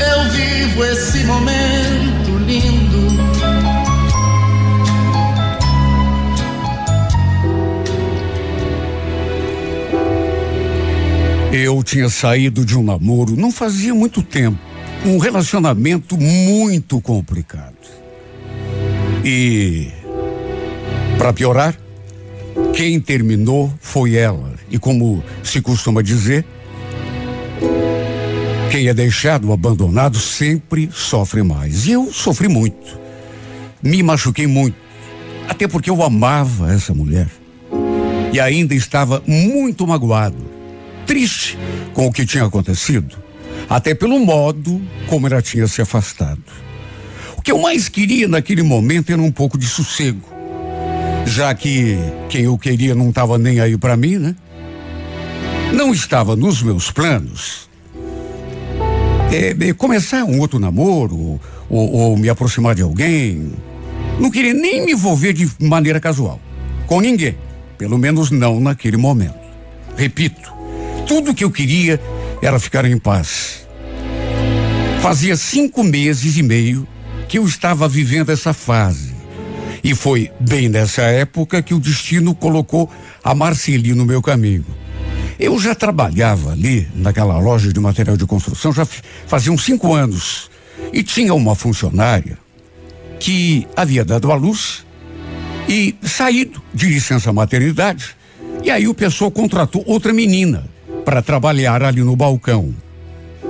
eu vivo esse momento lindo. Eu tinha saído de um namoro não fazia muito tempo. Um relacionamento muito complicado. E, para piorar, quem terminou foi ela. E como se costuma dizer, quem é deixado abandonado sempre sofre mais. E eu sofri muito. Me machuquei muito. Até porque eu amava essa mulher. E ainda estava muito magoado, triste com o que tinha acontecido, até pelo modo como ela tinha se afastado. O que eu mais queria naquele momento era um pouco de sossego, já que quem eu queria não estava nem aí para mim, né? Não estava nos meus planos é, começar um outro namoro ou, ou me aproximar de alguém. Não queria nem me envolver de maneira casual com ninguém, pelo menos não naquele momento. Repito, tudo que eu queria era ficar em paz. Fazia cinco meses e meio que eu estava vivendo essa fase. E foi bem nessa época que o destino colocou a Marceli no meu caminho. Eu já trabalhava ali naquela loja de material de construção já fazia uns cinco anos e tinha uma funcionária que havia dado à luz e saído de licença maternidade. E aí o pessoal contratou outra menina para trabalhar ali no balcão.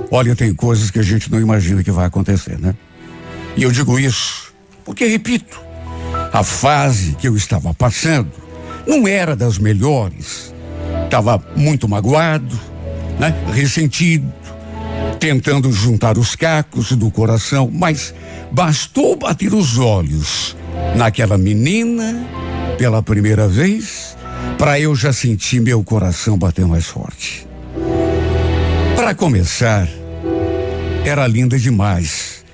Olha, tem coisas que a gente não imagina que vai acontecer, né? E eu digo isso porque, repito, a fase que eu estava passando não era das melhores estava muito magoado, né? Ressentido, tentando juntar os cacos do coração, mas bastou bater os olhos naquela menina pela primeira vez para eu já sentir meu coração bater mais forte. Para começar, era linda demais.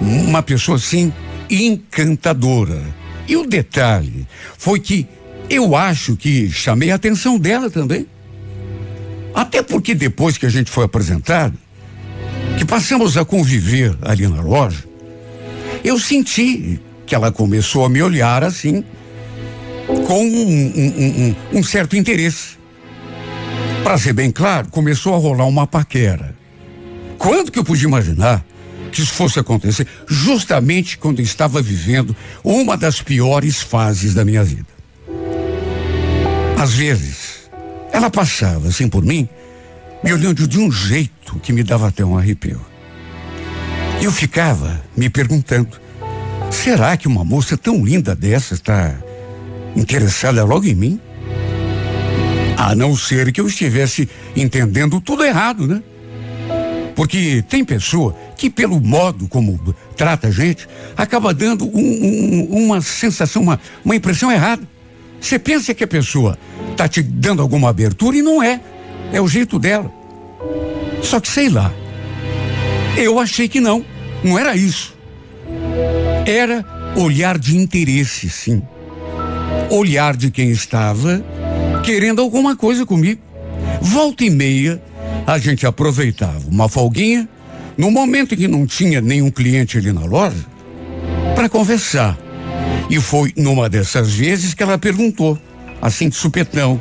Uma pessoa assim encantadora. E o detalhe foi que eu acho que chamei a atenção dela também. Até porque depois que a gente foi apresentado, que passamos a conviver ali na loja, eu senti que ela começou a me olhar assim, com um, um, um, um certo interesse. Para ser bem claro, começou a rolar uma paquera. Quando que eu podia imaginar que isso fosse acontecer justamente quando eu estava vivendo uma das piores fases da minha vida? Às vezes, ela passava assim por mim, me olhando de um jeito que me dava até um arrepio. Eu ficava me perguntando: será que uma moça tão linda dessa está interessada logo em mim? A não ser que eu estivesse entendendo tudo errado, né? Porque tem pessoa que, pelo modo como trata a gente, acaba dando um, um, uma sensação, uma, uma impressão errada. Você pensa que a pessoa está te dando alguma abertura e não é. É o jeito dela. Só que sei lá. Eu achei que não. Não era isso. Era olhar de interesse, sim. Olhar de quem estava querendo alguma coisa comigo. Volta e meia, a gente aproveitava uma folguinha, no momento em que não tinha nenhum cliente ali na loja, para conversar. E foi numa dessas vezes que ela perguntou, assim de supetão: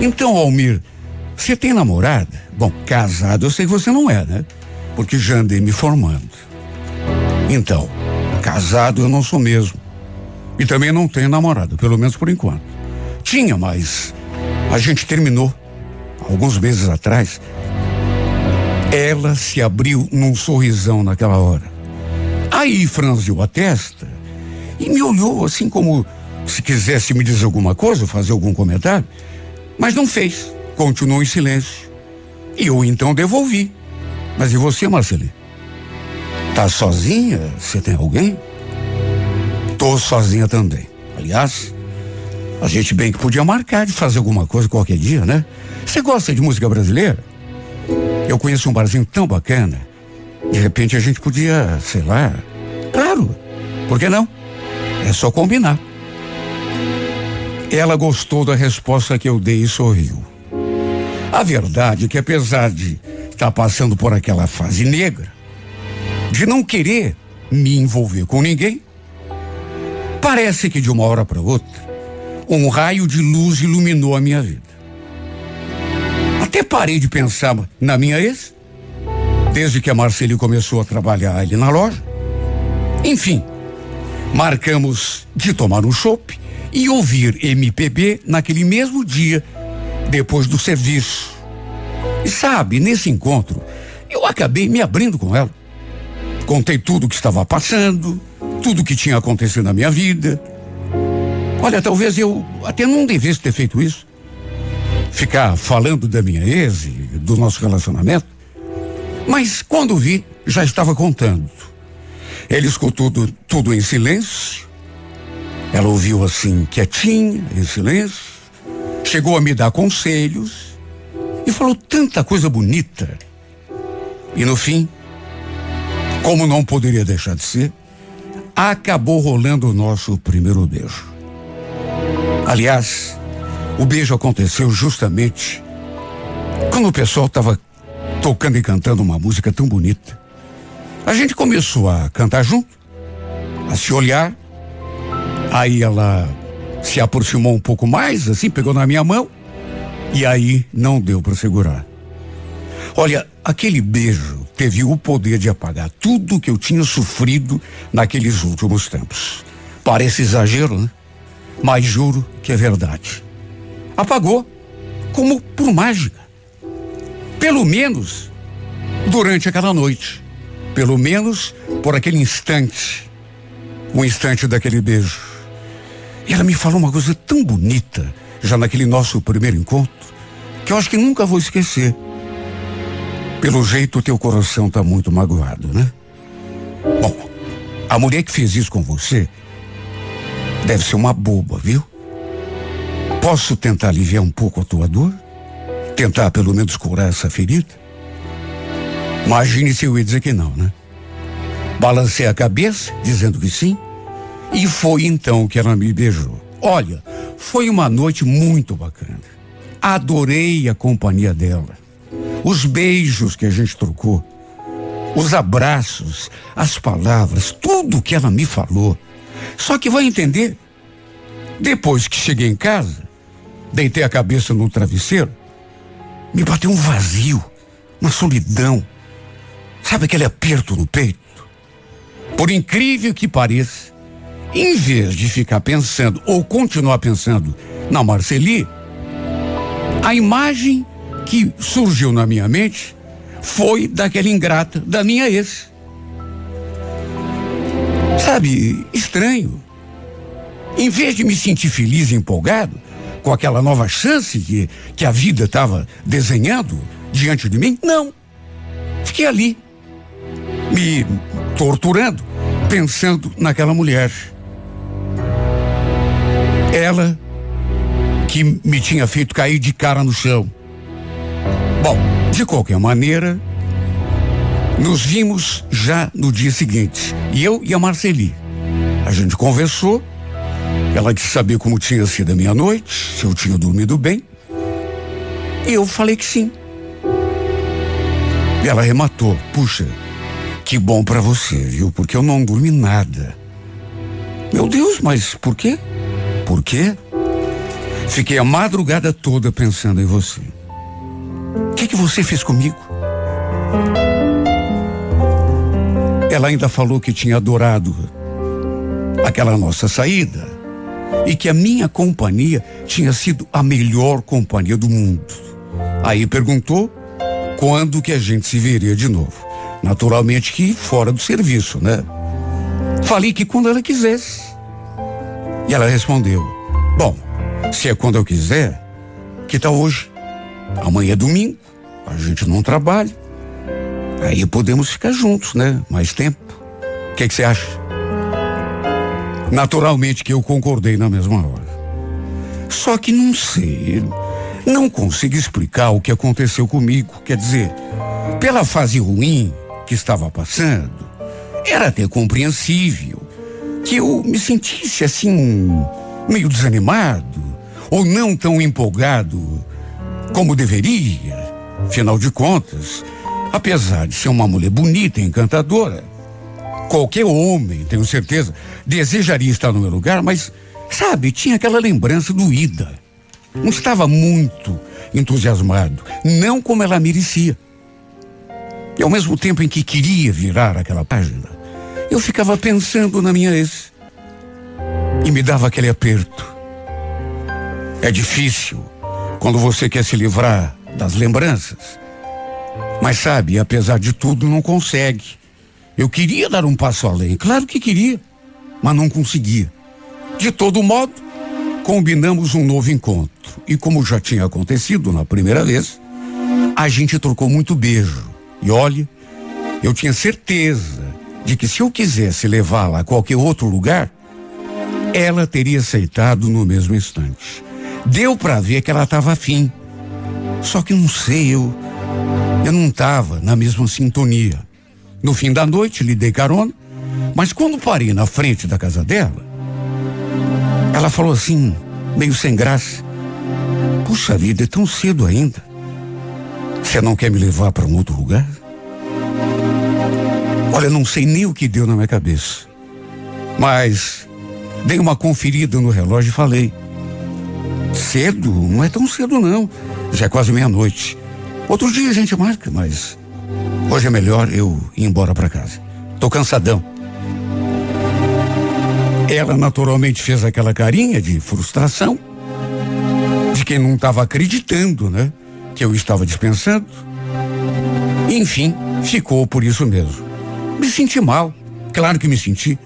Então, Almir, você tem namorada? Bom, casado eu sei que você não é, né? Porque já andei me formando. Então, casado eu não sou mesmo. E também não tenho namorada, pelo menos por enquanto. Tinha, mas a gente terminou alguns meses atrás. Ela se abriu num sorrisão naquela hora. Aí franziu a testa e me olhou assim como se quisesse me dizer alguma coisa, fazer algum comentário, mas não fez. Continuou em silêncio. E eu então devolvi. Mas e você, Marceli? Tá sozinha? Você tem alguém? Tô sozinha também. Aliás, a gente bem que podia marcar de fazer alguma coisa qualquer dia, né? Você gosta de música brasileira? Eu conheço um barzinho tão bacana. De repente a gente podia, sei lá. Claro, por que não? É só combinar. Ela gostou da resposta que eu dei e sorriu. A verdade é que apesar de estar passando por aquela fase negra, de não querer me envolver com ninguém, parece que de uma hora para outra, um raio de luz iluminou a minha vida. Até parei de pensar na minha ex, desde que a Marceli começou a trabalhar ali na loja. Enfim, marcamos de tomar um chopp e ouvir MPB naquele mesmo dia, depois do serviço. E sabe, nesse encontro, eu acabei me abrindo com ela. Contei tudo o que estava passando, tudo o que tinha acontecido na minha vida. Olha, talvez eu até não devesse ter feito isso. Ficar falando da minha ex e do nosso relacionamento. Mas quando vi, já estava contando. Ele escutou tudo, tudo em silêncio. Ela ouviu assim, quietinha, em silêncio. Chegou a me dar conselhos. E falou tanta coisa bonita. E no fim, como não poderia deixar de ser, acabou rolando o nosso primeiro beijo. Aliás, o beijo aconteceu justamente quando o pessoal estava tocando e cantando uma música tão bonita. A gente começou a cantar junto, a se olhar. Aí ela se aproximou um pouco mais, assim, pegou na minha mão. E aí não deu para segurar. Olha, aquele beijo teve o poder de apagar tudo que eu tinha sofrido naqueles últimos tempos. Parece exagero, né? Mas juro que é verdade. Apagou, como por mágica. Pelo menos durante aquela noite. Pelo menos por aquele instante. O instante daquele beijo. E ela me falou uma coisa tão bonita, já naquele nosso primeiro encontro, que eu acho que nunca vou esquecer. Pelo jeito, o teu coração tá muito magoado, né? Bom, a mulher que fez isso com você deve ser uma boba, viu? Posso tentar aliviar um pouco a tua dor? Tentar pelo menos curar essa ferida? Imagine se eu ia dizer que não, né? Balancei a cabeça, dizendo que sim, e foi então que ela me beijou. Olha, foi uma noite muito bacana. Adorei a companhia dela. Os beijos que a gente trocou, os abraços, as palavras, tudo que ela me falou. Só que vai entender, depois que cheguei em casa, deitei a cabeça no travesseiro, me bateu um vazio, uma solidão. Sabe aquele aperto no peito? Por incrível que pareça, em vez de ficar pensando ou continuar pensando na Marceli, a imagem que surgiu na minha mente foi daquela ingrata da minha ex. Sabe, estranho. Em vez de me sentir feliz e empolgado com aquela nova chance que, que a vida estava desenhando diante de mim, não. Fiquei ali, me torturando, pensando naquela mulher. Ela que me tinha feito cair de cara no chão. Bom, de qualquer maneira, nos vimos já no dia seguinte, e eu e a Marceli. A gente conversou, ela quis saber como tinha sido a minha noite, se eu tinha dormido bem. E eu falei que sim. E ela rematou, puxa, que bom para você, viu? Porque eu não dormi nada. Meu Deus, mas por quê? Por quê? Fiquei a madrugada toda pensando em você. O que, que você fez comigo? Ela ainda falou que tinha adorado aquela nossa saída e que a minha companhia tinha sido a melhor companhia do mundo. Aí perguntou quando que a gente se veria de novo. Naturalmente que fora do serviço, né? Falei que quando ela quisesse. E ela respondeu: Bom, se é quando eu quiser, que tal hoje? Amanhã é domingo, a gente não trabalha. Aí podemos ficar juntos, né? Mais tempo. O que você acha? Naturalmente que eu concordei na mesma hora. Só que não sei, não consigo explicar o que aconteceu comigo. Quer dizer, pela fase ruim que estava passando, era até compreensível que eu me sentisse assim, meio desanimado, ou não tão empolgado como deveria. Afinal de contas, apesar de ser uma mulher bonita e encantadora, qualquer homem, tenho certeza, desejaria estar no meu lugar, mas, sabe, tinha aquela lembrança doída. Não estava muito entusiasmado, não como ela merecia. E ao mesmo tempo em que queria virar aquela página, eu ficava pensando na minha ex. E me dava aquele aperto. É difícil quando você quer se livrar das lembranças. Mas sabe, apesar de tudo, não consegue. Eu queria dar um passo além, claro que queria, mas não conseguia. De todo modo, combinamos um novo encontro. E como já tinha acontecido na primeira vez, a gente trocou muito beijo. E olhe, eu tinha certeza de que se eu quisesse levá-la a qualquer outro lugar, ela teria aceitado no mesmo instante. Deu para ver que ela estava afim. Só que não sei, eu eu não estava na mesma sintonia. No fim da noite lhe dei carona, mas quando parei na frente da casa dela, ela falou assim, meio sem graça: Puxa vida, é tão cedo ainda. Você não quer me levar para um outro lugar? Olha, não sei nem o que deu na minha cabeça. Mas dei uma conferida no relógio e falei: Cedo? Não é tão cedo, não. Já é quase meia-noite. Outro dia a gente marca, mas hoje é melhor eu ir embora para casa. Tô cansadão. Ela naturalmente fez aquela carinha de frustração, de quem não estava acreditando, né? Que eu estava dispensando. Enfim, ficou por isso mesmo. Me senti mal, claro que me senti.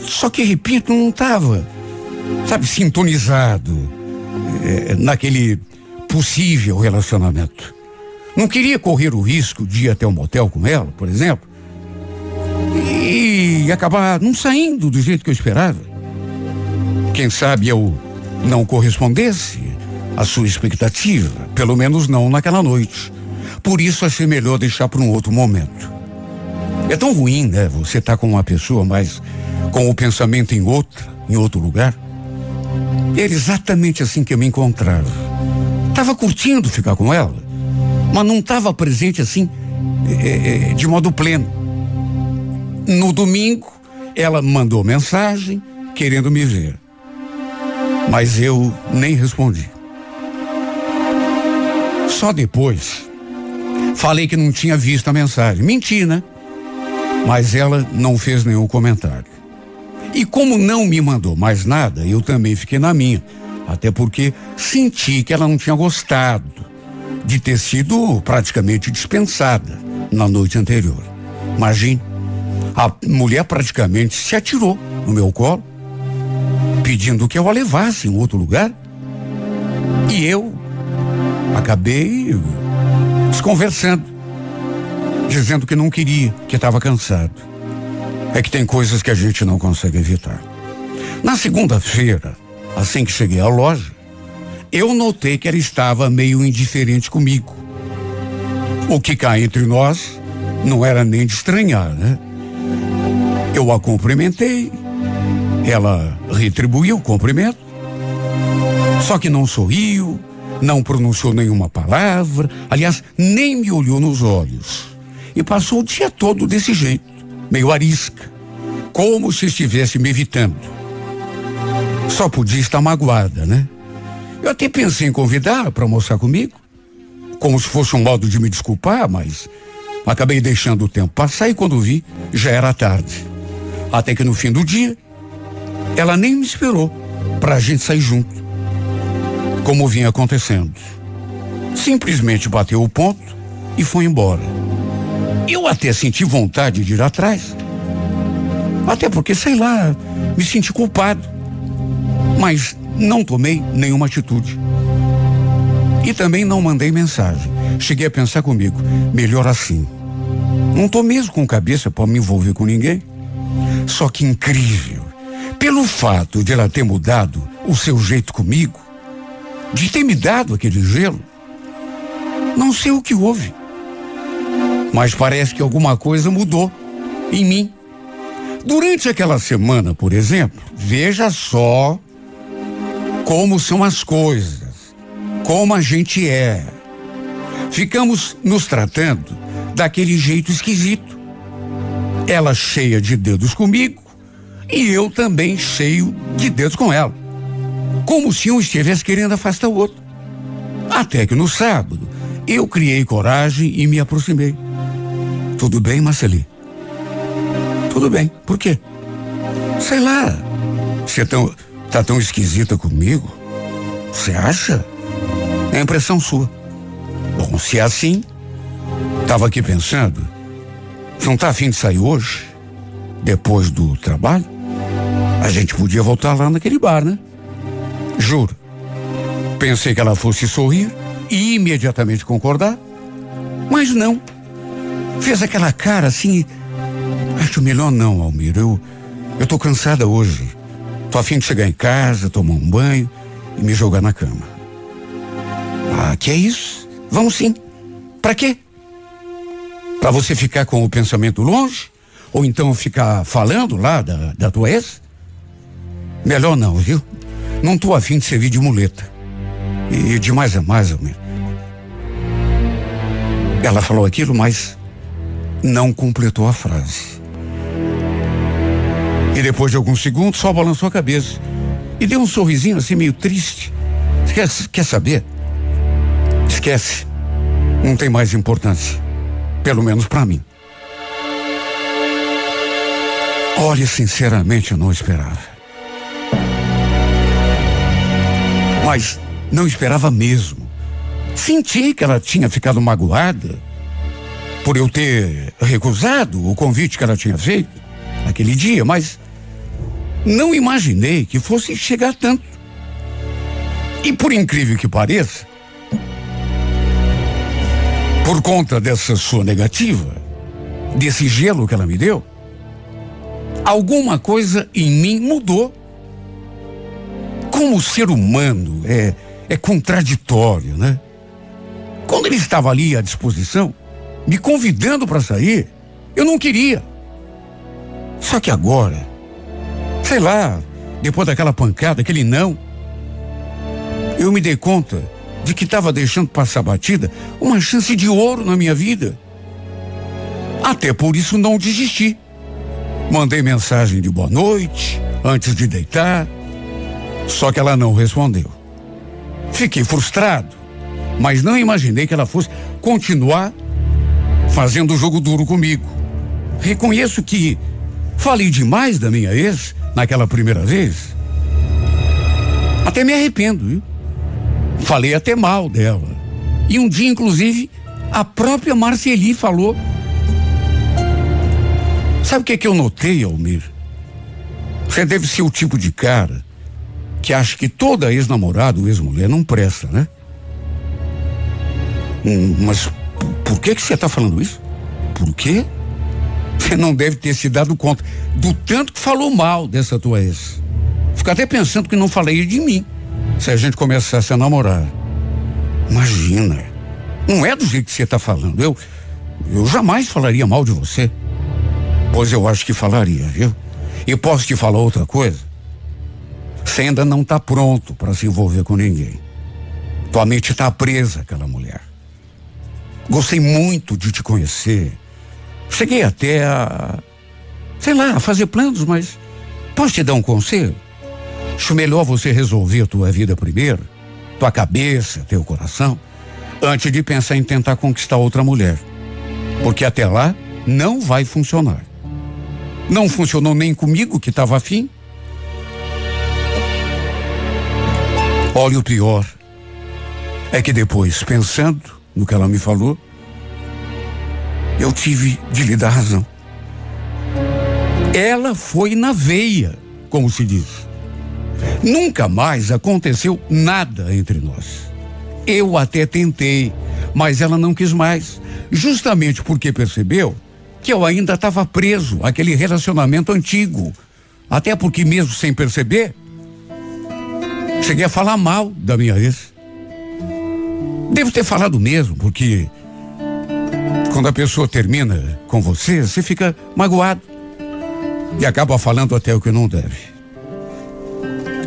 Só que, repito, não estava, sabe, sintonizado é, naquele possível relacionamento. Não queria correr o risco de ir até um motel com ela, por exemplo, e acabar não saindo do jeito que eu esperava. Quem sabe eu não correspondesse à sua expectativa, pelo menos não naquela noite. Por isso achei melhor deixar para um outro momento. É tão ruim, né? Você tá com uma pessoa, mas com o pensamento em outra, em outro lugar. Era exatamente assim que eu me encontrava. Tava curtindo ficar com ela, mas não estava presente assim, é, é, de modo pleno. No domingo, ela mandou mensagem querendo me ver. Mas eu nem respondi. Só depois falei que não tinha visto a mensagem. Menti, né? Mas ela não fez nenhum comentário. E como não me mandou mais nada, eu também fiquei na minha. Até porque senti que ela não tinha gostado de ter sido praticamente dispensada na noite anterior. Imagine, a mulher praticamente se atirou no meu colo, pedindo que eu a levasse em outro lugar. E eu acabei desconversando, dizendo que não queria, que estava cansado. É que tem coisas que a gente não consegue evitar. Na segunda-feira, assim que cheguei à loja, eu notei que ela estava meio indiferente comigo. O que cá entre nós não era nem de estranhar, né? Eu a cumprimentei, ela retribuiu o cumprimento, só que não sorriu, não pronunciou nenhuma palavra, aliás, nem me olhou nos olhos. E passou o dia todo desse jeito, meio arisca, como se estivesse me evitando. Só podia estar magoada, né? Eu até pensei em convidá-la para almoçar comigo, como se fosse um modo de me desculpar, mas acabei deixando o tempo passar e quando vi, já era tarde. Até que no fim do dia, ela nem me esperou para a gente sair junto, como vinha acontecendo. Simplesmente bateu o ponto e foi embora. Eu até senti vontade de ir atrás. Até porque, sei lá, me senti culpado. Mas não tomei nenhuma atitude. E também não mandei mensagem. Cheguei a pensar comigo, melhor assim. Não tô mesmo com cabeça para me envolver com ninguém. Só que incrível. Pelo fato de ela ter mudado o seu jeito comigo, de ter me dado aquele gelo, não sei o que houve. Mas parece que alguma coisa mudou em mim. Durante aquela semana, por exemplo, veja só como são as coisas, como a gente é. Ficamos nos tratando daquele jeito esquisito. Ela cheia de dedos comigo e eu também cheio de dedos com ela. Como se um estivesse querendo afastar o outro. Até que no sábado eu criei coragem e me aproximei. Tudo bem, Marceli? Tudo bem. Por quê? Sei lá. Você é tão, tá tão esquisita comigo? Você acha? É impressão sua. Bom, se é assim, tava aqui pensando. Não tá afim de sair hoje? Depois do trabalho? A gente podia voltar lá naquele bar, né? Juro. Pensei que ela fosse sorrir e imediatamente concordar. Mas não. Fez aquela cara assim Acho melhor não, Almir. Eu, eu tô cansada hoje. Tô afim de chegar em casa, tomar um banho e me jogar na cama. Ah, que é isso? Vamos sim. Para quê? Para você ficar com o pensamento longe? Ou então ficar falando lá da, da tua ex? Melhor não, viu? Não tô afim de servir de muleta. E de mais a mais, Almir. Ela falou aquilo, mas não completou a frase. E depois de alguns segundos, só balançou a cabeça. E deu um sorrisinho assim meio triste. Quer, quer saber? Esquece. Não tem mais importância. Pelo menos para mim. Olha, sinceramente, eu não esperava. Mas não esperava mesmo. Senti que ela tinha ficado magoada por eu ter recusado o convite que ela tinha feito naquele dia, mas não imaginei que fosse chegar tanto. E por incrível que pareça, por conta dessa sua negativa, desse gelo que ela me deu, alguma coisa em mim mudou. Como o ser humano é, é contraditório, né? Quando ele estava ali à disposição, me convidando para sair, eu não queria. Só que agora, Sei lá, depois daquela pancada, aquele não, eu me dei conta de que estava deixando passar batida uma chance de ouro na minha vida. Até por isso não desisti. Mandei mensagem de boa noite, antes de deitar, só que ela não respondeu. Fiquei frustrado, mas não imaginei que ela fosse continuar fazendo o jogo duro comigo. Reconheço que falei demais da minha ex naquela primeira vez, até me arrependo, viu? Falei até mal dela. E um dia, inclusive, a própria Marceli falou. Sabe o que, é que eu notei, Almir? Você deve ser o tipo de cara que acha que toda ex-namorada ou ex-mulher não presta, né? Hum, mas por que que você está falando isso? Por quê? Você não deve ter se dado conta do tanto que falou mal dessa tua ex. Fica até pensando que não falei de mim. Se a gente começasse a namorar. Imagina. Não é do jeito que você está falando. Eu, eu jamais falaria mal de você. Pois eu acho que falaria, viu? E posso te falar outra coisa? Você ainda não está pronto para se envolver com ninguém. Tua mente está presa àquela mulher. Gostei muito de te conhecer. Cheguei até a, sei lá, a fazer planos, mas posso te dar um conselho? Acho melhor você resolver tua vida primeiro, tua cabeça, teu coração, antes de pensar em tentar conquistar outra mulher. Porque até lá não vai funcionar. Não funcionou nem comigo que estava afim. Olha o pior. É que depois, pensando no que ela me falou, eu tive de lhe dar razão. Ela foi na veia, como se diz. Nunca mais aconteceu nada entre nós. Eu até tentei, mas ela não quis mais, justamente porque percebeu que eu ainda estava preso àquele relacionamento antigo. Até porque, mesmo sem perceber, cheguei a falar mal da minha ex. Devo ter falado mesmo, porque quando a pessoa termina com você, você fica magoado e acaba falando até o que não deve.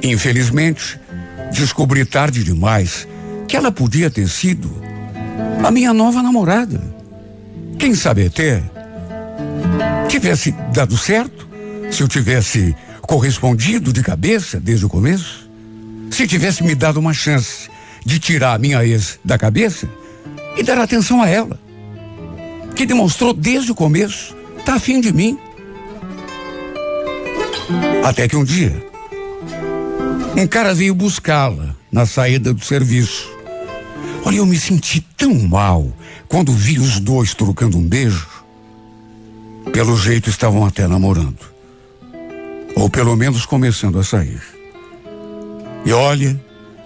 Infelizmente, descobri tarde demais que ela podia ter sido a minha nova namorada. Quem sabe até tivesse dado certo, se eu tivesse correspondido de cabeça desde o começo, se tivesse me dado uma chance de tirar a minha ex da cabeça e dar atenção a ela, que demonstrou desde o começo tá afim de mim. Até que um dia, um cara veio buscá-la na saída do serviço. Olha, eu me senti tão mal quando vi os dois trocando um beijo. Pelo jeito estavam até namorando. Ou pelo menos começando a sair. E olha,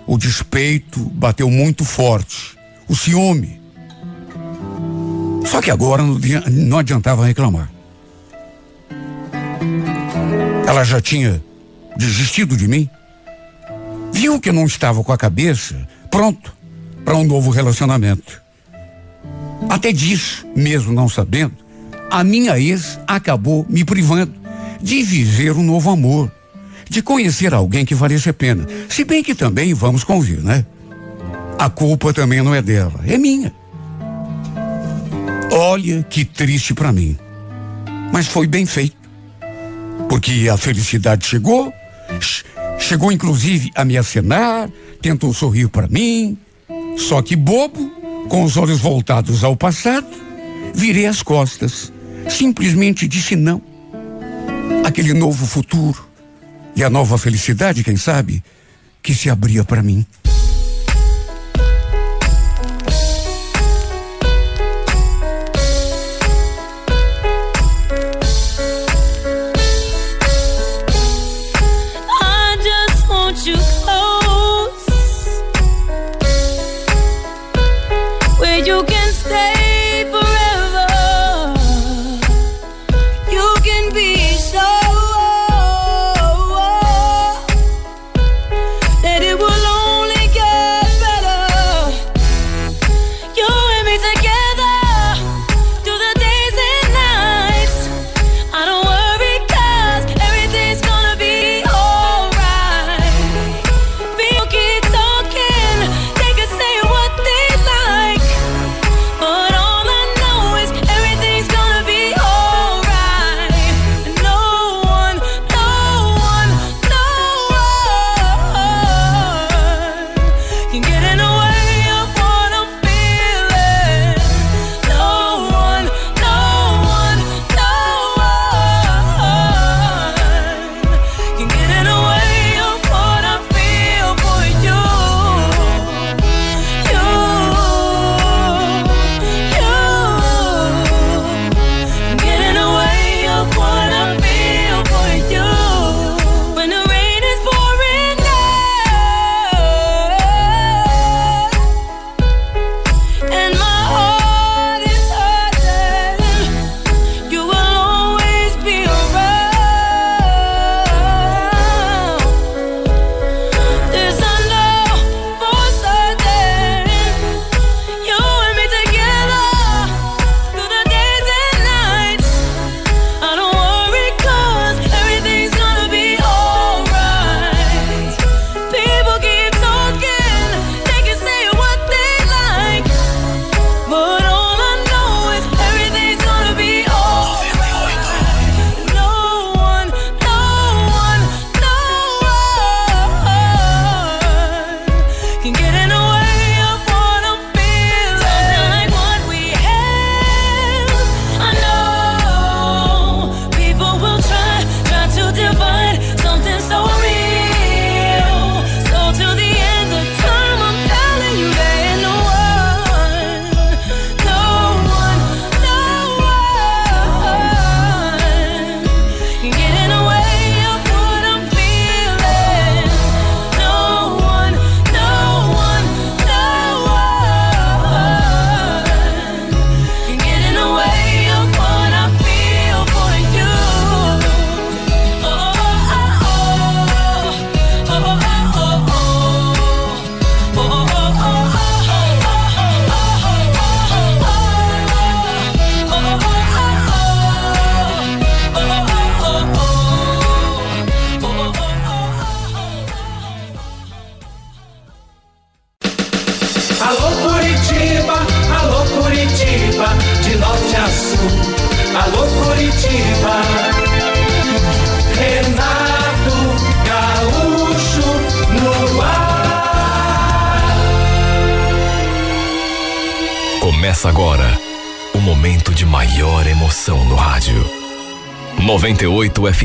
o despeito bateu muito forte. O ciúme. Só que agora não, adiantava reclamar. Ela já tinha desistido de mim. Viu que não estava com a cabeça pronto para um novo relacionamento. Até disso, mesmo não sabendo, a minha ex acabou me privando de viver um novo amor, de conhecer alguém que valesse a pena. Se bem que também vamos convir, né? A culpa também não é dela, é minha. Olha que triste para mim. Mas foi bem feito. Porque a felicidade chegou, chegou inclusive a me acenar, tentou sorrir para mim. Só que bobo, com os olhos voltados ao passado, virei as costas. Simplesmente disse não. Aquele novo futuro e a nova felicidade, quem sabe, que se abria para mim.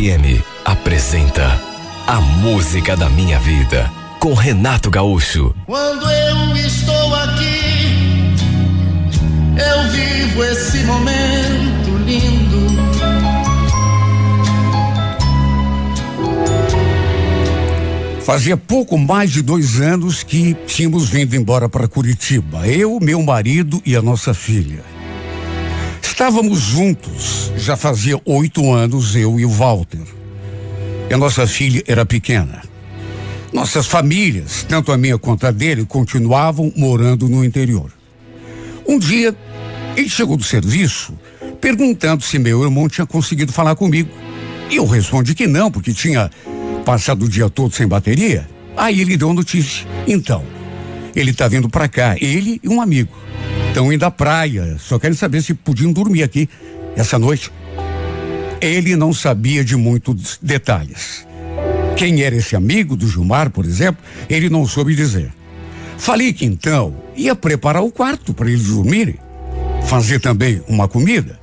FM apresenta A Música da Minha Vida com Renato Gaúcho. Quando eu estou aqui, eu vivo esse momento lindo. Fazia pouco mais de dois anos que tínhamos vindo embora para Curitiba. Eu, meu marido e a nossa filha. Estávamos juntos, já fazia oito anos, eu e o Walter. E a nossa filha era pequena. Nossas famílias, tanto a minha quanto a dele, continuavam morando no interior. Um dia, ele chegou do serviço perguntando se meu irmão tinha conseguido falar comigo. E eu respondi que não, porque tinha passado o dia todo sem bateria. Aí ele deu a notícia. Então, ele está vindo para cá, ele e um amigo. Estão indo à praia, só querem saber se podiam dormir aqui essa noite. Ele não sabia de muitos detalhes. Quem era esse amigo do Gilmar, por exemplo, ele não soube dizer. Falei que então ia preparar o quarto para eles dormirem, fazer também uma comida.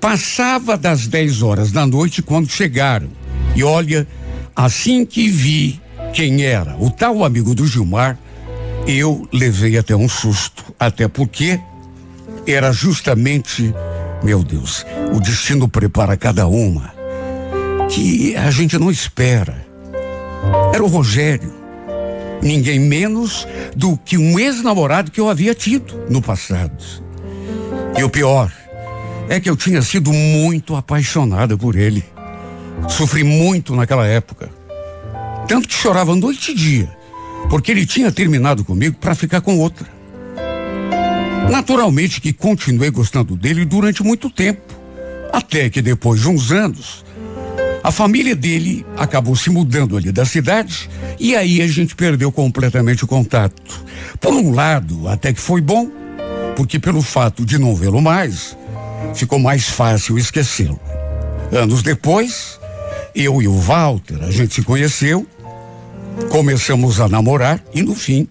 Passava das 10 horas da noite quando chegaram. E olha, assim que vi quem era o tal amigo do Gilmar, eu levei até um susto. Até porque era justamente, meu Deus, o destino prepara cada uma que a gente não espera. Era o Rogério. Ninguém menos do que um ex-namorado que eu havia tido no passado. E o pior é que eu tinha sido muito apaixonada por ele. Sofri muito naquela época. Tanto que chorava noite e dia, porque ele tinha terminado comigo para ficar com outra. Naturalmente que continuei gostando dele durante muito tempo. Até que depois de uns anos, a família dele acabou se mudando ali da cidade e aí a gente perdeu completamente o contato. Por um lado, até que foi bom, porque pelo fato de não vê-lo mais, ficou mais fácil esquecê-lo. Anos depois, eu e o Walter, a gente se conheceu, começamos a namorar e no fim,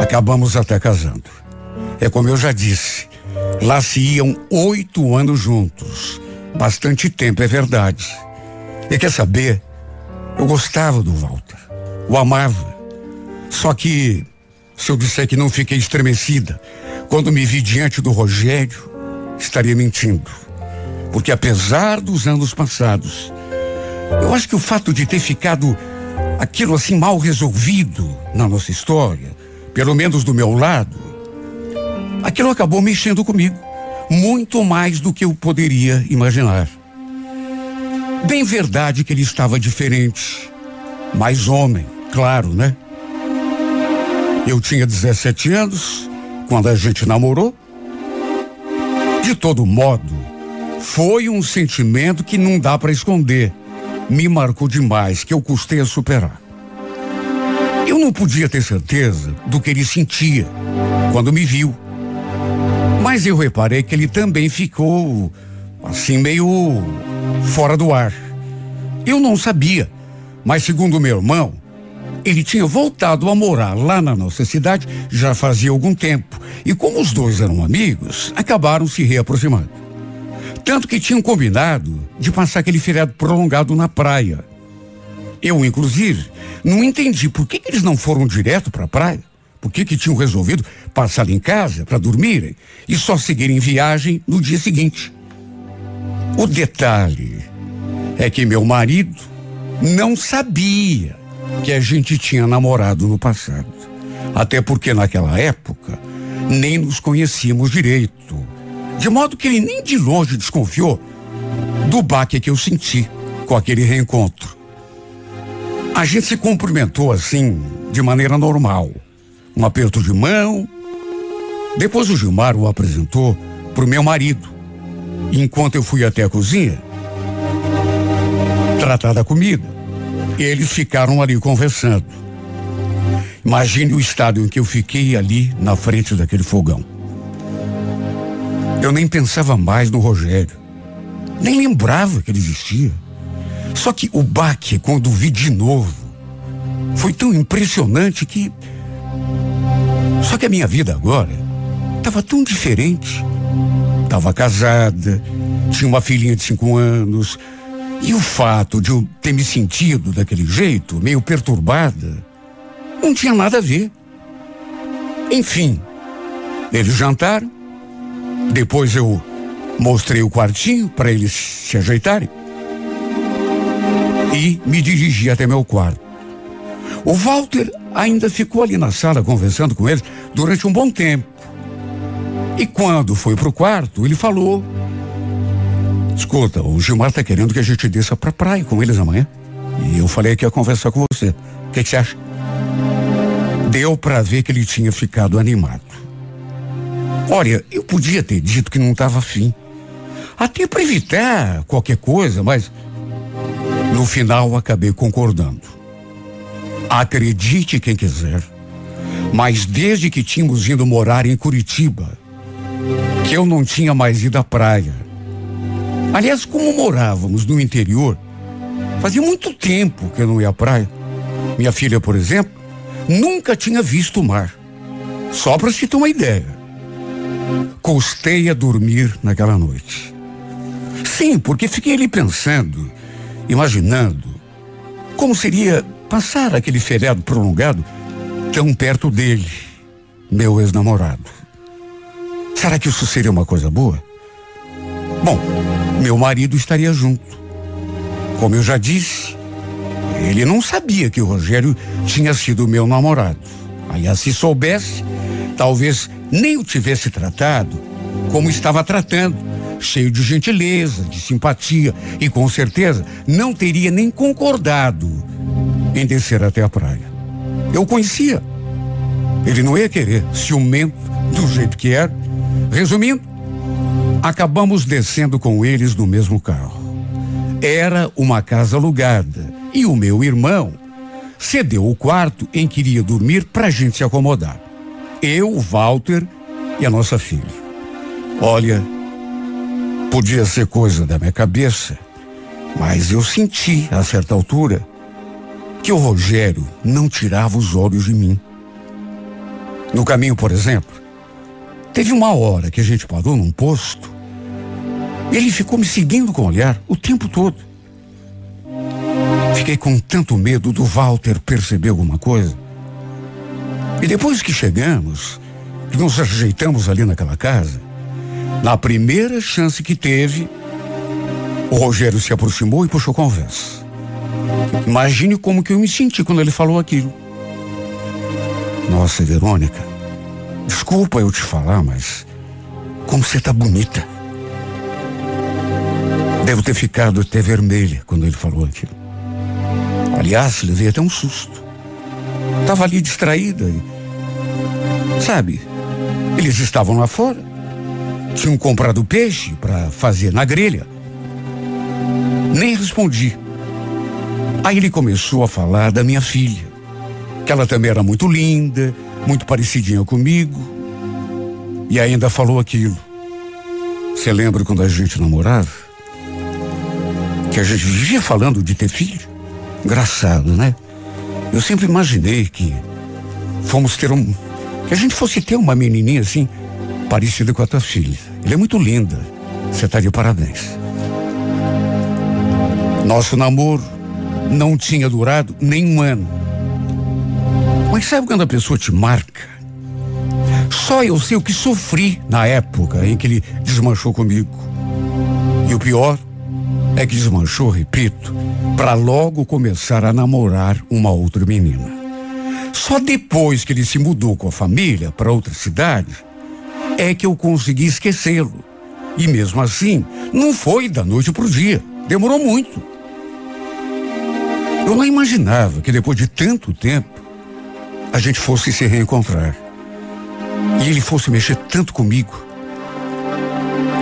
acabamos até casando. É como eu já disse, lá se iam oito anos juntos. Bastante tempo, é verdade. E quer saber? Eu gostava do Walter. O amava. Só que, se eu disser que não fiquei estremecida quando me vi diante do Rogério, estaria mentindo. Porque apesar dos anos passados, eu acho que o fato de ter ficado aquilo assim mal resolvido na nossa história, pelo menos do meu lado, aquilo acabou mexendo comigo. Muito mais do que eu poderia imaginar. Bem verdade que ele estava diferente. Mais homem, claro, né? Eu tinha 17 anos quando a gente namorou. De todo modo, foi um sentimento que não dá para esconder. Me marcou demais, que eu custei a superar. Eu não podia ter certeza do que ele sentia quando me viu. Mas eu reparei que ele também ficou assim meio fora do ar. Eu não sabia, mas segundo meu irmão, ele tinha voltado a morar lá na nossa cidade já fazia algum tempo. E como os dois eram amigos, acabaram se reaproximando. Tanto que tinham combinado de passar aquele feriado prolongado na praia. Eu, inclusive, não entendi por que, que eles não foram direto para a praia. Por que, que tinham resolvido passar em casa para dormirem e só seguirem viagem no dia seguinte. O detalhe é que meu marido não sabia que a gente tinha namorado no passado. Até porque naquela época nem nos conhecíamos direito. De modo que ele nem de longe desconfiou do baque que eu senti com aquele reencontro. A gente se cumprimentou assim, de maneira normal. Um aperto de mão. Depois o Gilmar o apresentou para o meu marido. Enquanto eu fui até a cozinha, tratar da comida, eles ficaram ali conversando. Imagine o estado em que eu fiquei ali na frente daquele fogão. Eu nem pensava mais no Rogério. Nem lembrava que ele existia. Só que o baque, quando vi de novo, foi tão impressionante que. Só que a minha vida agora estava tão diferente. Estava casada, tinha uma filhinha de cinco anos. E o fato de eu ter me sentido daquele jeito, meio perturbada, não tinha nada a ver. Enfim, eles jantaram. Depois eu mostrei o quartinho para eles se ajeitarem. E me dirigi até meu quarto. O Walter ainda ficou ali na sala conversando com eles durante um bom tempo. E quando foi pro quarto, ele falou: Escuta, o Gilmar tá querendo que a gente desça pra praia com eles amanhã. E eu falei que ia conversar com você. O que, que você acha? Deu para ver que ele tinha ficado animado. Olha, eu podia ter dito que não estava afim. Até para evitar qualquer coisa, mas no final acabei concordando. Acredite quem quiser, mas desde que tínhamos ido morar em Curitiba, que eu não tinha mais ido à praia. Aliás, como morávamos no interior, fazia muito tempo que eu não ia à praia. Minha filha, por exemplo, nunca tinha visto o mar. Só para se ter uma ideia. Custei a dormir naquela noite. Sim, porque fiquei ali pensando, imaginando, como seria passar aquele feriado prolongado tão perto dele, meu ex-namorado. Será que isso seria uma coisa boa? Bom, meu marido estaria junto. Como eu já disse, ele não sabia que o Rogério tinha sido meu namorado. Aliás, se soubesse, talvez nem o tivesse tratado como estava tratando, cheio de gentileza, de simpatia e com certeza não teria nem concordado em descer até a praia. Eu conhecia. Ele não ia querer, ciumento, do jeito que era. Resumindo, acabamos descendo com eles no mesmo carro. Era uma casa alugada e o meu irmão cedeu o quarto em que iria dormir para a gente se acomodar. Eu, Walter e a nossa filha. Olha, podia ser coisa da minha cabeça, mas eu senti, a certa altura, que o Rogério não tirava os olhos de mim. No caminho, por exemplo, teve uma hora que a gente parou num posto. Ele ficou me seguindo com o olhar o tempo todo. Fiquei com tanto medo do Walter perceber alguma coisa. E depois que chegamos, que nos ajeitamos ali naquela casa, na primeira chance que teve, o Rogério se aproximou e puxou conversa. Imagine como que eu me senti quando ele falou aquilo. Nossa, Verônica, desculpa eu te falar, mas como você tá bonita. Devo ter ficado até vermelha quando ele falou aquilo. Aliás, levei até um susto. Tava ali distraída. Sabe, eles estavam lá fora. Tinham comprado peixe para fazer na grelha. Nem respondi. Aí ele começou a falar da minha filha, que ela também era muito linda, muito parecidinha comigo. E ainda falou aquilo. Você lembra quando a gente namorava? Que a gente vivia falando de ter filho? Engraçado, né? Eu sempre imaginei que fomos ter um. que a gente fosse ter uma menininha assim, parecida com a tua filha. Ela é muito linda. Você está de parabéns. Nosso namoro não tinha durado nem um ano. Mas sabe quando a pessoa te marca? Só eu sei o que sofri na época em que ele desmanchou comigo. E o pior é que desmanchou, repito, para logo começar a namorar uma outra menina. Só depois que ele se mudou com a família para outra cidade é que eu consegui esquecê-lo. E mesmo assim, não foi da noite para o dia. Demorou muito. Eu não imaginava que depois de tanto tempo a gente fosse se reencontrar. E ele fosse mexer tanto comigo.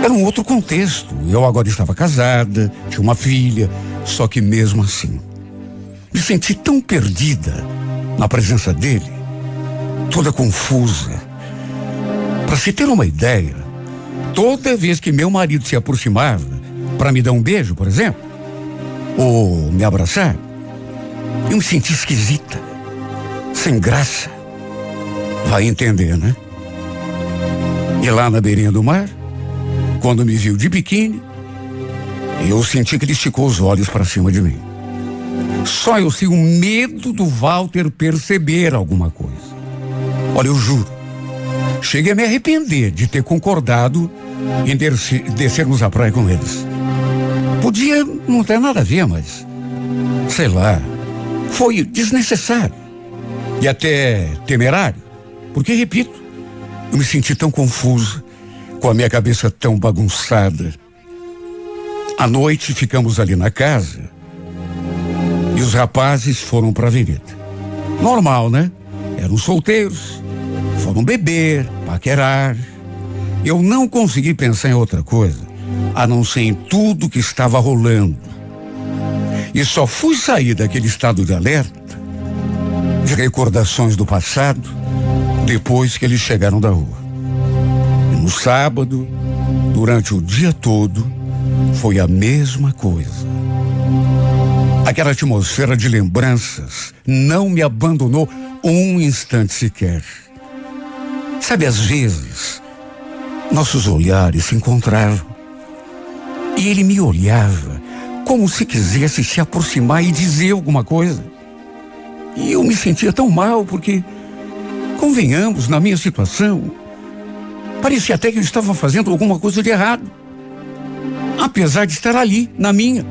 Era um outro contexto. Eu agora estava casada, tinha uma filha, só que mesmo assim, me senti tão perdida na presença dele, toda confusa. Para se ter uma ideia, toda vez que meu marido se aproximava para me dar um beijo, por exemplo, ou me abraçar, eu me senti esquisita, sem graça. Vai entender, né? E lá na beirinha do mar, quando me viu de biquíni, eu senti que ele esticou os olhos para cima de mim. Só eu sei o medo do Walter perceber alguma coisa. Olha, eu juro, cheguei a me arrepender de ter concordado em descermos a praia com eles. Podia não ter nada a ver, mas sei lá, foi desnecessário e até temerário, porque repito, eu me senti tão confuso, com a minha cabeça tão bagunçada. À noite ficamos ali na casa e os rapazes foram para a avenida. Normal, né? Eram solteiros, foram beber, paquerar. Eu não consegui pensar em outra coisa, a não ser em tudo que estava rolando. E só fui sair daquele estado de alerta, de recordações do passado, depois que eles chegaram da rua. No sábado, durante o dia todo, foi a mesma coisa. Aquela atmosfera de lembranças não me abandonou um instante sequer. Sabe, às vezes, nossos olhares se encontraram. E ele me olhava como se quisesse se aproximar e dizer alguma coisa. E eu me sentia tão mal porque, convenhamos, na minha situação, parecia até que eu estava fazendo alguma coisa de errado. Apesar de estar ali, na minha.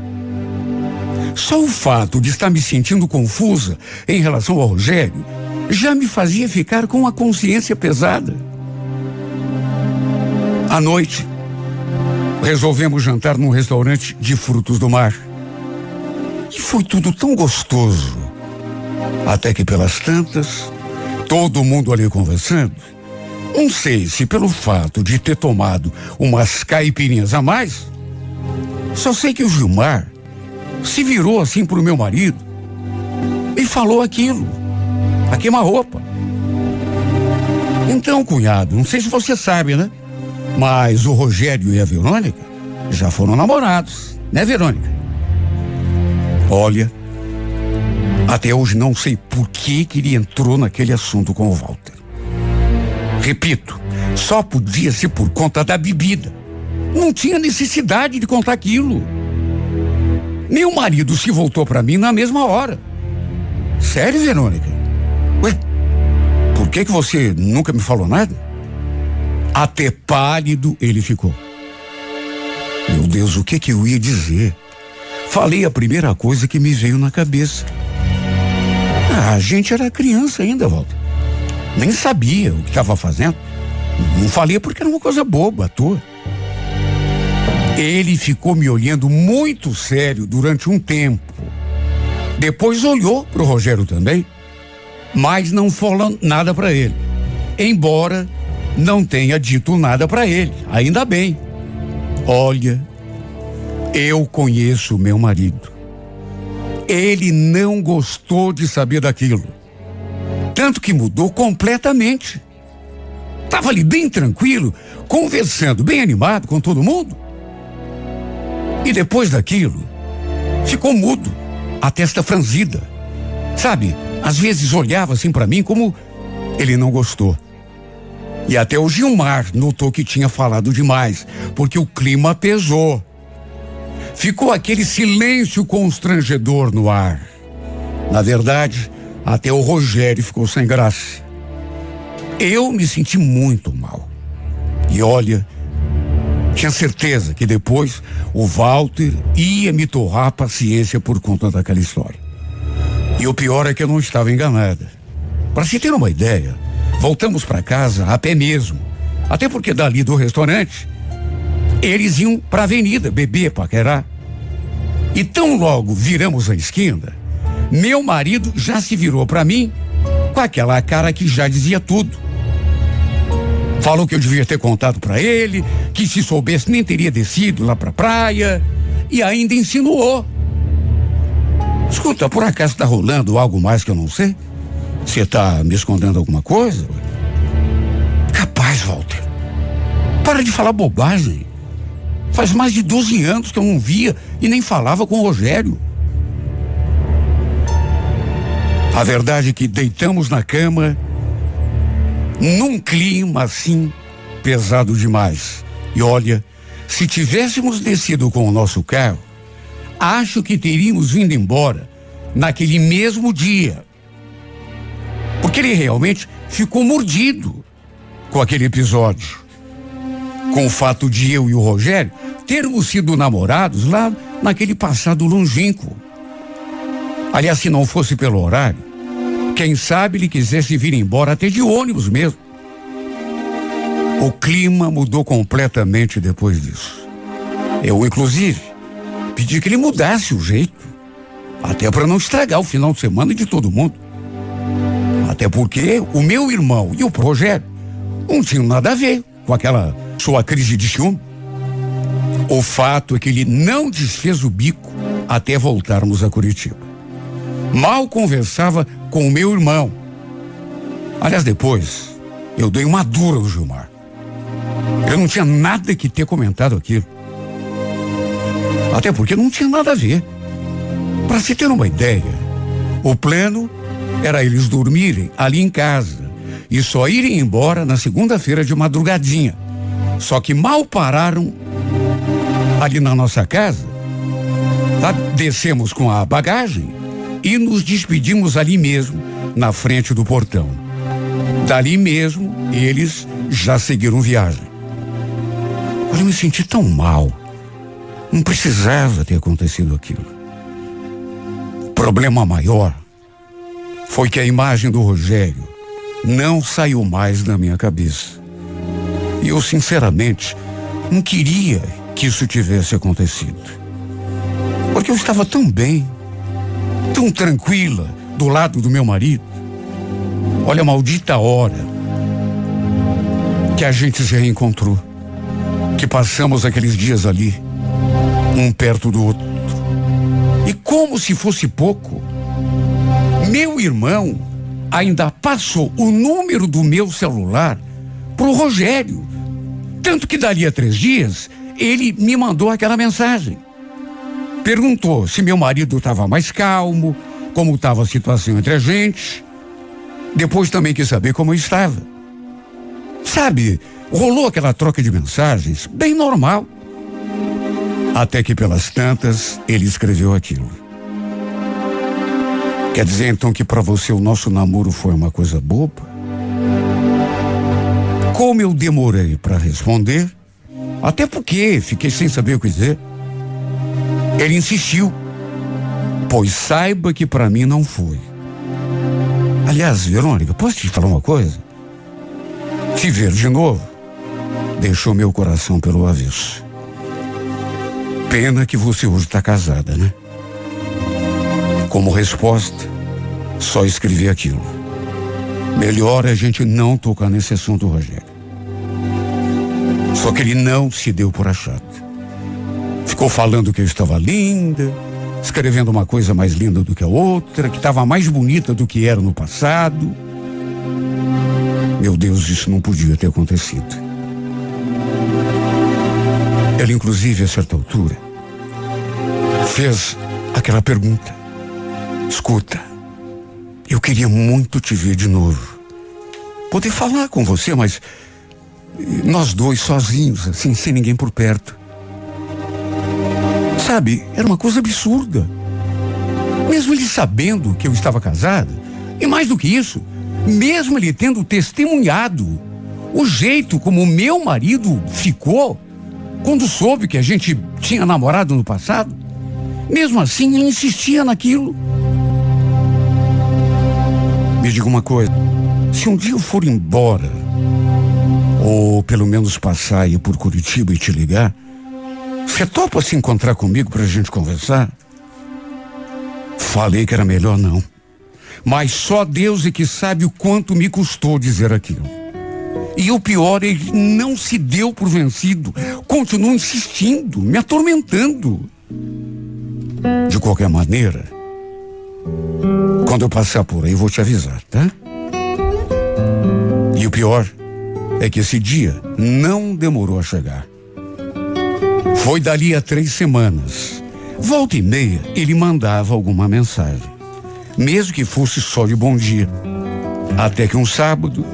Só o fato de estar me sentindo confusa em relação ao Rogério já me fazia ficar com a consciência pesada. À noite, resolvemos jantar num restaurante de frutos do mar. E foi tudo tão gostoso. Até que pelas tantas, todo mundo ali conversando. Não sei se pelo fato de ter tomado umas caipirinhas a mais. Só sei que o Gilmar se virou assim pro meu marido e falou aquilo. A queima-roupa. Então, cunhado, não sei se você sabe, né? Mas o Rogério e a Verônica já foram namorados, né, Verônica? Olha, até hoje não sei por que, que ele entrou naquele assunto com o Walter. Repito, só podia ser por conta da bebida. Não tinha necessidade de contar aquilo. Meu marido se voltou para mim na mesma hora. Sério, Verônica? Ué, por que que você nunca me falou nada? Até pálido ele ficou. Meu Deus, o que que eu ia dizer? Falei a primeira coisa que me veio na cabeça. Ah, a gente era criança ainda, Walter. Nem sabia o que estava fazendo. Não falei porque era uma coisa boba, à toa. Ele ficou me olhando muito sério durante um tempo. Depois olhou para o Rogério também, mas não falou nada para ele. Embora não tenha dito nada para ele, ainda bem. Olha, eu conheço meu marido. Ele não gostou de saber daquilo. Tanto que mudou completamente. Estava ali bem tranquilo, conversando, bem animado com todo mundo. E depois daquilo, ficou mudo, a testa franzida. Sabe, às vezes olhava assim para mim como ele não gostou. E até o Gilmar notou que tinha falado demais, porque o clima pesou. Ficou aquele silêncio constrangedor no ar. Na verdade, até o Rogério ficou sem graça. Eu me senti muito mal. E olha, tinha certeza que depois o Walter ia me torrar a paciência por conta daquela história. E o pior é que eu não estava enganada. Para se ter uma ideia, voltamos para casa a pé mesmo. Até porque dali do restaurante, eles iam para a avenida beber, paquerar. E tão logo viramos a esquina, meu marido já se virou para mim com aquela cara que já dizia tudo. Falou que eu devia ter contado para ele, que se soubesse nem teria descido lá pra praia. E ainda insinuou. Escuta, por acaso tá rolando algo mais que eu não sei? Você tá me escondendo alguma coisa? Capaz, Walter. Para de falar bobagem. Faz mais de 12 anos que eu não via e nem falava com o Rogério. A verdade é que deitamos na cama num clima assim pesado demais. E olha, se tivéssemos descido com o nosso carro, acho que teríamos vindo embora naquele mesmo dia. Porque ele realmente ficou mordido com aquele episódio. Com o fato de eu e o Rogério termos sido namorados lá naquele passado longínquo. Aliás, se não fosse pelo horário, quem sabe ele quisesse vir embora até de ônibus mesmo. O clima mudou completamente depois disso. Eu, inclusive, pedi que ele mudasse o jeito, até para não estragar o final de semana de todo mundo. Até porque o meu irmão e o projeto não tinham nada a ver com aquela sua crise de ciúme. O fato é que ele não desfez o bico até voltarmos a Curitiba. Mal conversava com o meu irmão. Aliás, depois, eu dei uma dura no Gilmar. Eu não tinha nada que ter comentado aquilo. Até porque não tinha nada a ver. Para se ter uma ideia, o plano era eles dormirem ali em casa e só irem embora na segunda-feira de madrugadinha. Só que mal pararam ali na nossa casa, tá? descemos com a bagagem e nos despedimos ali mesmo, na frente do portão. Dali mesmo, eles já seguiram viagem. Olha, eu me senti tão mal. Não precisava ter acontecido aquilo. O problema maior foi que a imagem do Rogério não saiu mais da minha cabeça. E eu, sinceramente, não queria que isso tivesse acontecido. Porque eu estava tão bem, tão tranquila do lado do meu marido. Olha a maldita hora que a gente se reencontrou, que passamos aqueles dias ali, um perto do outro. E como se fosse pouco, meu irmão ainda passou o número do meu celular pro Rogério. Tanto que dali a três dias, ele me mandou aquela mensagem. Perguntou se meu marido estava mais calmo, como estava a situação entre a gente. Depois também quis saber como eu estava. Sabe, rolou aquela troca de mensagens, bem normal. Até que pelas tantas, ele escreveu aquilo. Quer dizer então que para você o nosso namoro foi uma coisa boba? Como eu demorei para responder, até porque fiquei sem saber o que dizer. Ele insistiu, pois saiba que para mim não foi. Aliás, Verônica, posso te falar uma coisa? Te ver de novo deixou meu coração pelo avesso. Pena que você hoje está casada, né? Como resposta, só escrevi aquilo. Melhor é a gente não tocar nesse assunto, Rogério. Só que ele não se deu por achado. Ficou falando que eu estava linda, escrevendo uma coisa mais linda do que a outra, que estava mais bonita do que era no passado. Meu Deus, isso não podia ter acontecido. Ela, inclusive, a certa altura, fez aquela pergunta: Escuta, eu queria muito te ver de novo. Poder falar com você, mas nós dois sozinhos, assim, sem ninguém por perto. Sabe, era uma coisa absurda. Mesmo ele sabendo que eu estava casada, e mais do que isso, mesmo ele tendo testemunhado o jeito como meu marido ficou quando soube que a gente tinha namorado no passado, mesmo assim ele insistia naquilo. Me diga uma coisa, se um dia eu for embora, ou pelo menos passar aí por Curitiba e te ligar, você topa se encontrar comigo pra gente conversar? Falei que era melhor não. Mas só Deus é que sabe o quanto me custou dizer aquilo. E o pior, ele não se deu por vencido. Continuou insistindo, me atormentando. De qualquer maneira, quando eu passar por aí, vou te avisar, tá? E o pior é que esse dia não demorou a chegar. Foi dali a três semanas. Volta e meia, ele mandava alguma mensagem. Mesmo que fosse só de bom dia. Até que um sábado,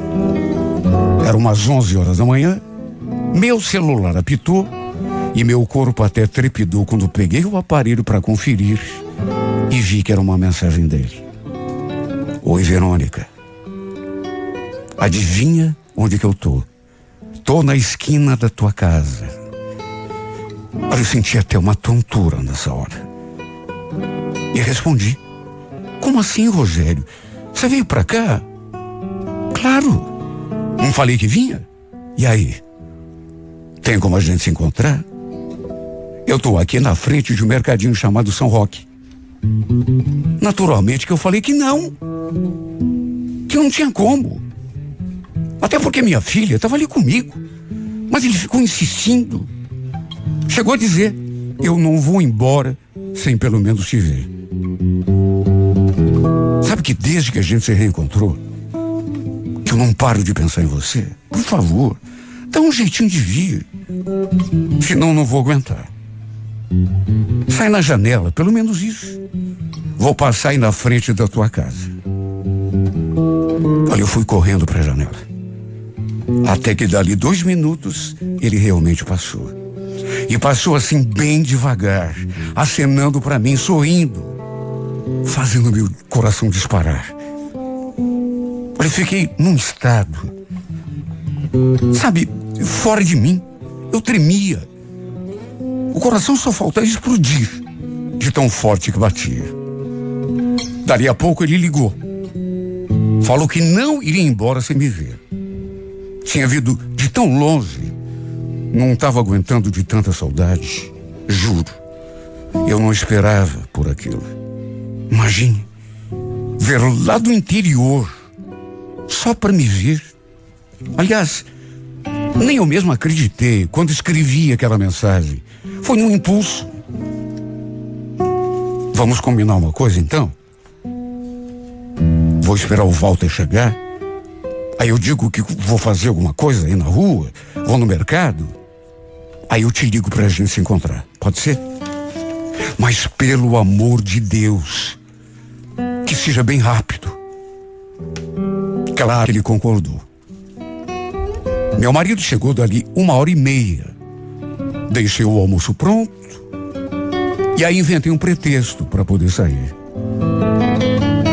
eram umas 11 horas da manhã, Meu celular apitou e meu corpo até trepidou quando peguei o aparelho para conferir e vi que era uma mensagem dele. Oi, Verônica. Adivinha onde que eu tô? Tô na esquina da tua casa. Eu senti até uma tontura nessa hora. E respondi: Como assim, Rogério? Você veio pra cá? Claro. Não falei que vinha? E aí? Tem como a gente se encontrar? Eu tô aqui na frente de um mercadinho chamado São Roque. Naturalmente que eu falei que não. Que não tinha como. Até porque minha filha estava ali comigo. Mas ele ficou insistindo. Chegou a dizer: Eu não vou embora sem pelo menos te ver. Sabe que desde que a gente se reencontrou, que eu não paro de pensar em você? Por favor, dá um jeitinho de vir. Senão não vou aguentar. Sai na janela, pelo menos isso. Vou passar aí na frente da tua casa. Olha, eu fui correndo para a janela. Até que dali dois minutos ele realmente passou. E passou assim bem devagar, acenando para mim, sorrindo, fazendo meu coração disparar. Eu fiquei num estado, sabe, fora de mim. Eu tremia. O coração só faltava explodir de tão forte que batia. Dali a pouco ele ligou. Falou que não iria embora sem me ver. Tinha vindo de tão longe. Não estava aguentando de tanta saudade. Juro. Eu não esperava por aquilo. Imagine. Ver lá do interior. Só para me ver. Aliás, nem eu mesmo acreditei quando escrevi aquela mensagem. Foi num impulso. Vamos combinar uma coisa então? Vou esperar o Walter chegar Aí eu digo que vou fazer alguma coisa aí na rua, vou no mercado. Aí eu te ligo pra gente se encontrar. Pode ser? Mas pelo amor de Deus, que seja bem rápido. Claro que ele concordou. Meu marido chegou dali uma hora e meia. Deixei o almoço pronto. E aí inventei um pretexto para poder sair.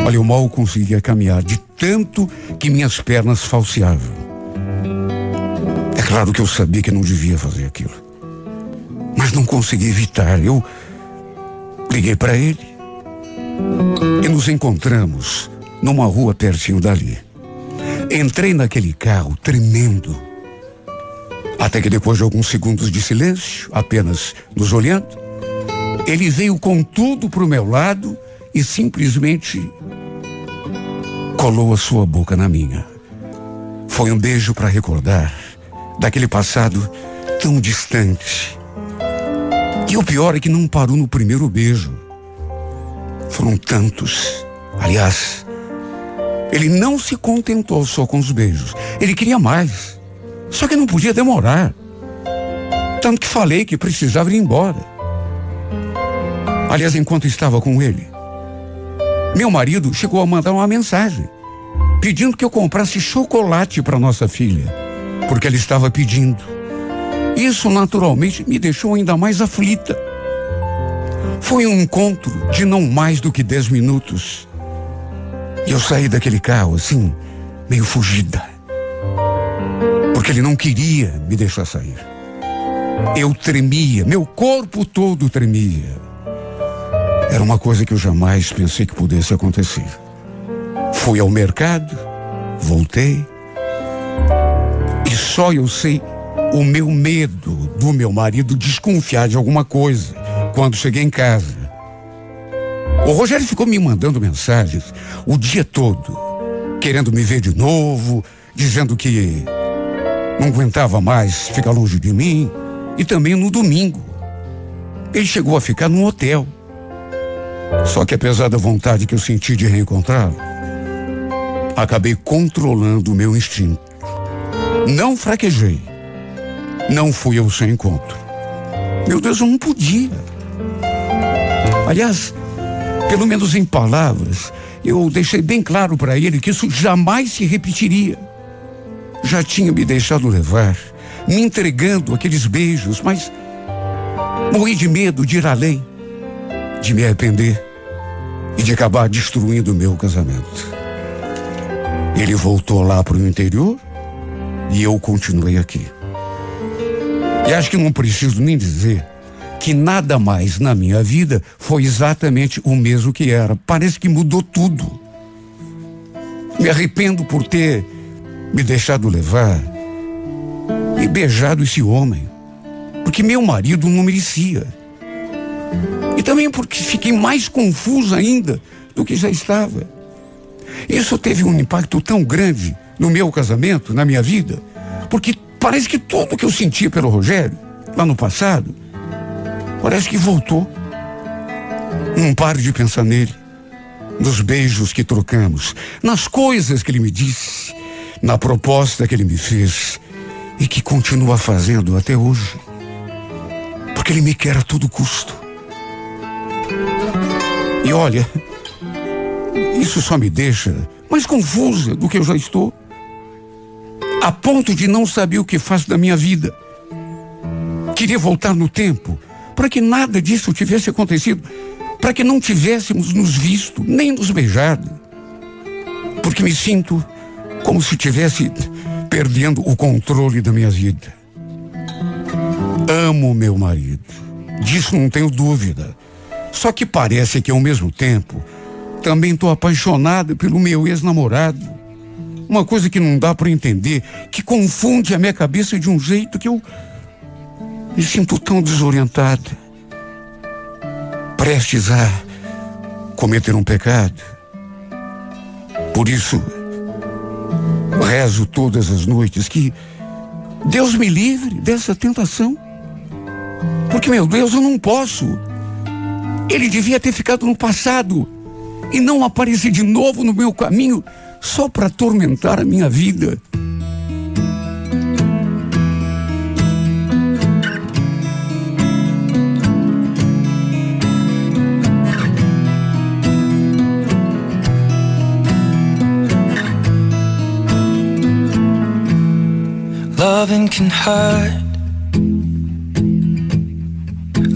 Olha, eu mal conseguia caminhar de tanto que minhas pernas falseavam. É claro que eu sabia que não devia fazer aquilo. Mas não consegui evitar. Eu liguei para ele e nos encontramos numa rua pertinho dali. Entrei naquele carro tremendo. Até que depois de alguns segundos de silêncio, apenas nos olhando, ele veio com tudo para o meu lado e simplesmente colou a sua boca na minha. Foi um beijo para recordar daquele passado tão distante. E o pior é que não parou no primeiro beijo. Foram tantos. Aliás, ele não se contentou só com os beijos. Ele queria mais. Só que não podia demorar. Tanto que falei que precisava ir embora. Aliás, enquanto estava com ele, meu marido chegou a mandar uma mensagem pedindo que eu comprasse chocolate para nossa filha, porque ela estava pedindo. Isso naturalmente me deixou ainda mais aflita. Foi um encontro de não mais do que dez minutos. E eu saí daquele carro assim, meio fugida. Porque ele não queria me deixar sair. Eu tremia, meu corpo todo tremia. Era uma coisa que eu jamais pensei que pudesse acontecer. Fui ao mercado, voltei. E só eu sei o meu medo do meu marido desconfiar de alguma coisa quando cheguei em casa. O Rogério ficou me mandando mensagens o dia todo, querendo me ver de novo, dizendo que não aguentava mais ficar longe de mim. E também no domingo. Ele chegou a ficar num hotel. Só que apesar da vontade que eu senti de reencontrá-lo, acabei controlando o meu instinto. Não fraquejei. Não fui ao seu encontro. Meu Deus, eu não podia. Aliás, pelo menos em palavras, eu deixei bem claro para ele que isso jamais se repetiria. Já tinha me deixado levar me entregando aqueles beijos, mas morri de medo de ir além, de me arrepender e de acabar destruindo o meu casamento. Ele voltou lá para o interior e eu continuei aqui. E acho que não preciso nem dizer que nada mais na minha vida foi exatamente o mesmo que era. Parece que mudou tudo. Me arrependo por ter me deixado levar e beijado esse homem, porque meu marido não merecia. E também porque fiquei mais confuso ainda do que já estava. Isso teve um impacto tão grande no meu casamento, na minha vida, porque parece que tudo que eu sentia pelo Rogério, lá no passado, parece que voltou. Não paro de pensar nele, nos beijos que trocamos, nas coisas que ele me disse, na proposta que ele me fez e que continua fazendo até hoje. Porque ele me quer a todo custo. E olha, isso só me deixa mais confusa do que eu já estou. A ponto de não saber o que faço da minha vida. Queria voltar no tempo para que nada disso tivesse acontecido, para que não tivéssemos nos visto, nem nos beijado. Porque me sinto como se tivesse perdendo o controle da minha vida. Amo meu marido, disso não tenho dúvida. Só que parece que ao mesmo tempo também estou apaixonada pelo meu ex-namorado. Uma coisa que não dá para entender, que confunde a minha cabeça de um jeito que eu me sinto tão desorientada. Prestes a cometer um pecado. Por isso, rezo todas as noites que Deus me livre dessa tentação. Porque, meu Deus, eu não posso. Ele devia ter ficado no passado e não aparecer de novo no meu caminho só para atormentar a minha vida. Loving can hurt.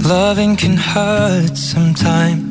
Loving can hurt sometimes.